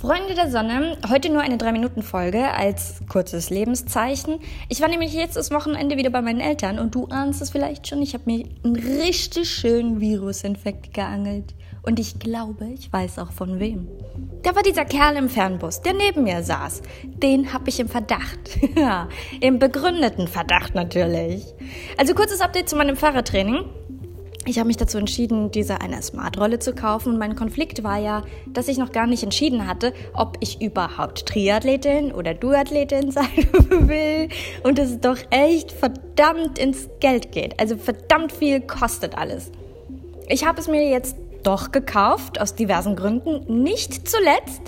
Freunde der Sonne, heute nur eine 3-Minuten-Folge als kurzes Lebenszeichen. Ich war nämlich jetzt das Wochenende wieder bei meinen Eltern und du ahnst es vielleicht schon, ich habe mir einen richtig schönen Virusinfekt geangelt. Und ich glaube, ich weiß auch von wem. Da war dieser Kerl im Fernbus, der neben mir saß. Den habe ich im Verdacht. Ja, im begründeten Verdacht natürlich. Also kurzes Update zu meinem Fahrradtraining. Ich habe mich dazu entschieden, diese eine Smart-Rolle zu kaufen. Und mein Konflikt war ja, dass ich noch gar nicht entschieden hatte, ob ich überhaupt Triathletin oder Duathletin sein will. Und es doch echt verdammt ins Geld geht. Also verdammt viel kostet alles. Ich habe es mir jetzt doch gekauft, aus diversen Gründen. Nicht zuletzt,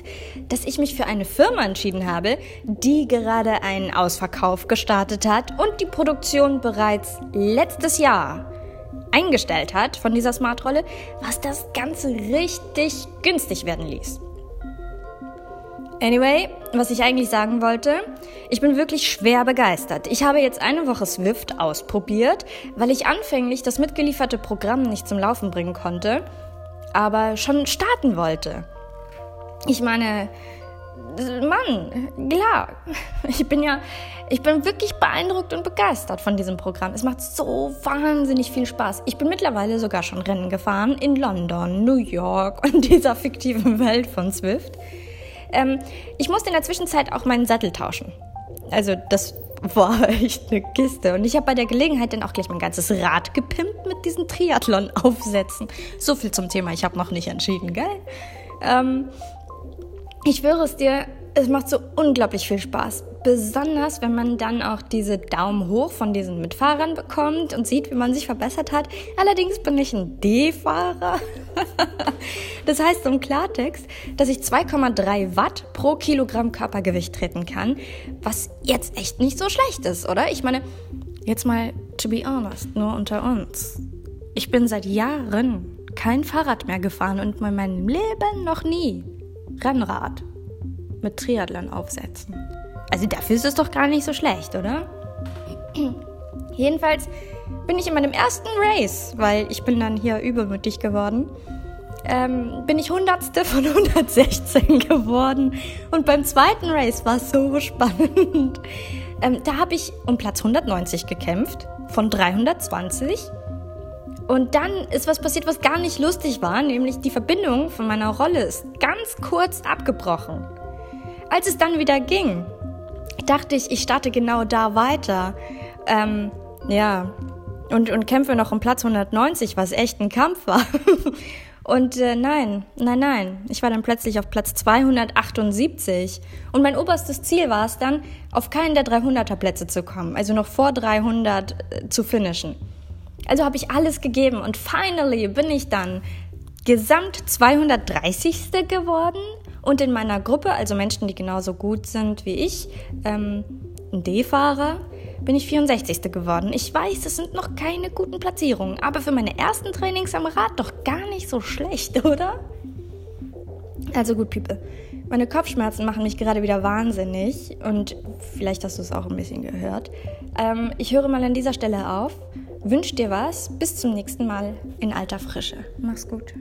dass ich mich für eine Firma entschieden habe, die gerade einen Ausverkauf gestartet hat und die Produktion bereits letztes Jahr eingestellt hat von dieser Smart-Rolle, was das Ganze richtig günstig werden ließ. Anyway, was ich eigentlich sagen wollte, ich bin wirklich schwer begeistert. Ich habe jetzt eine Woche Swift ausprobiert, weil ich anfänglich das mitgelieferte Programm nicht zum Laufen bringen konnte, aber schon starten wollte. Ich meine, Mann, klar. Ich bin ja, ich bin wirklich beeindruckt und begeistert von diesem Programm. Es macht so wahnsinnig viel Spaß. Ich bin mittlerweile sogar schon Rennen gefahren in London, New York und dieser fiktiven Welt von Swift. Ähm, ich musste in der Zwischenzeit auch meinen Sattel tauschen. Also das war echt eine Kiste. Und ich habe bei der Gelegenheit dann auch gleich mein ganzes Rad gepimpt mit diesen Triathlon-Aufsätzen. So viel zum Thema, ich habe noch nicht entschieden, gell? Ähm, ich schwöre es dir, es macht so unglaublich viel Spaß. Besonders, wenn man dann auch diese Daumen hoch von diesen Mitfahrern bekommt und sieht, wie man sich verbessert hat. Allerdings bin ich ein D-Fahrer. das heißt im Klartext, dass ich 2,3 Watt pro Kilogramm Körpergewicht treten kann, was jetzt echt nicht so schlecht ist, oder? Ich meine, jetzt mal to be honest, nur unter uns. Ich bin seit Jahren kein Fahrrad mehr gefahren und in meinem Leben noch nie. Rennrad mit Triathlon aufsetzen. Also dafür ist es doch gar nicht so schlecht, oder? Jedenfalls bin ich in meinem ersten Race, weil ich bin dann hier übermütig geworden, ähm, bin ich Hundertste von 116 geworden. Und beim zweiten Race war es so spannend. Ähm, da habe ich um Platz 190 gekämpft von 320 und dann ist was passiert, was gar nicht lustig war, nämlich die Verbindung von meiner Rolle ist ganz kurz abgebrochen. Als es dann wieder ging, dachte ich, ich starte genau da weiter. Ähm, ja, und, und kämpfe noch um Platz 190, was echt ein Kampf war. Und äh, nein, nein, nein. Ich war dann plötzlich auf Platz 278. Und mein oberstes Ziel war es dann, auf keinen der 300er Plätze zu kommen. Also noch vor 300 äh, zu finishen. Also habe ich alles gegeben und finally bin ich dann gesamt 230. geworden und in meiner Gruppe, also Menschen, die genauso gut sind wie ich, ähm, ein D-Fahrer, bin ich 64. geworden. Ich weiß, es sind noch keine guten Platzierungen, aber für meine ersten Trainings am Rad doch gar nicht so schlecht, oder? Also gut, People. Meine Kopfschmerzen machen mich gerade wieder wahnsinnig und vielleicht hast du es auch ein bisschen gehört. Ähm, ich höre mal an dieser Stelle auf wünsche dir was. Bis zum nächsten Mal in alter Frische. Mach's gut.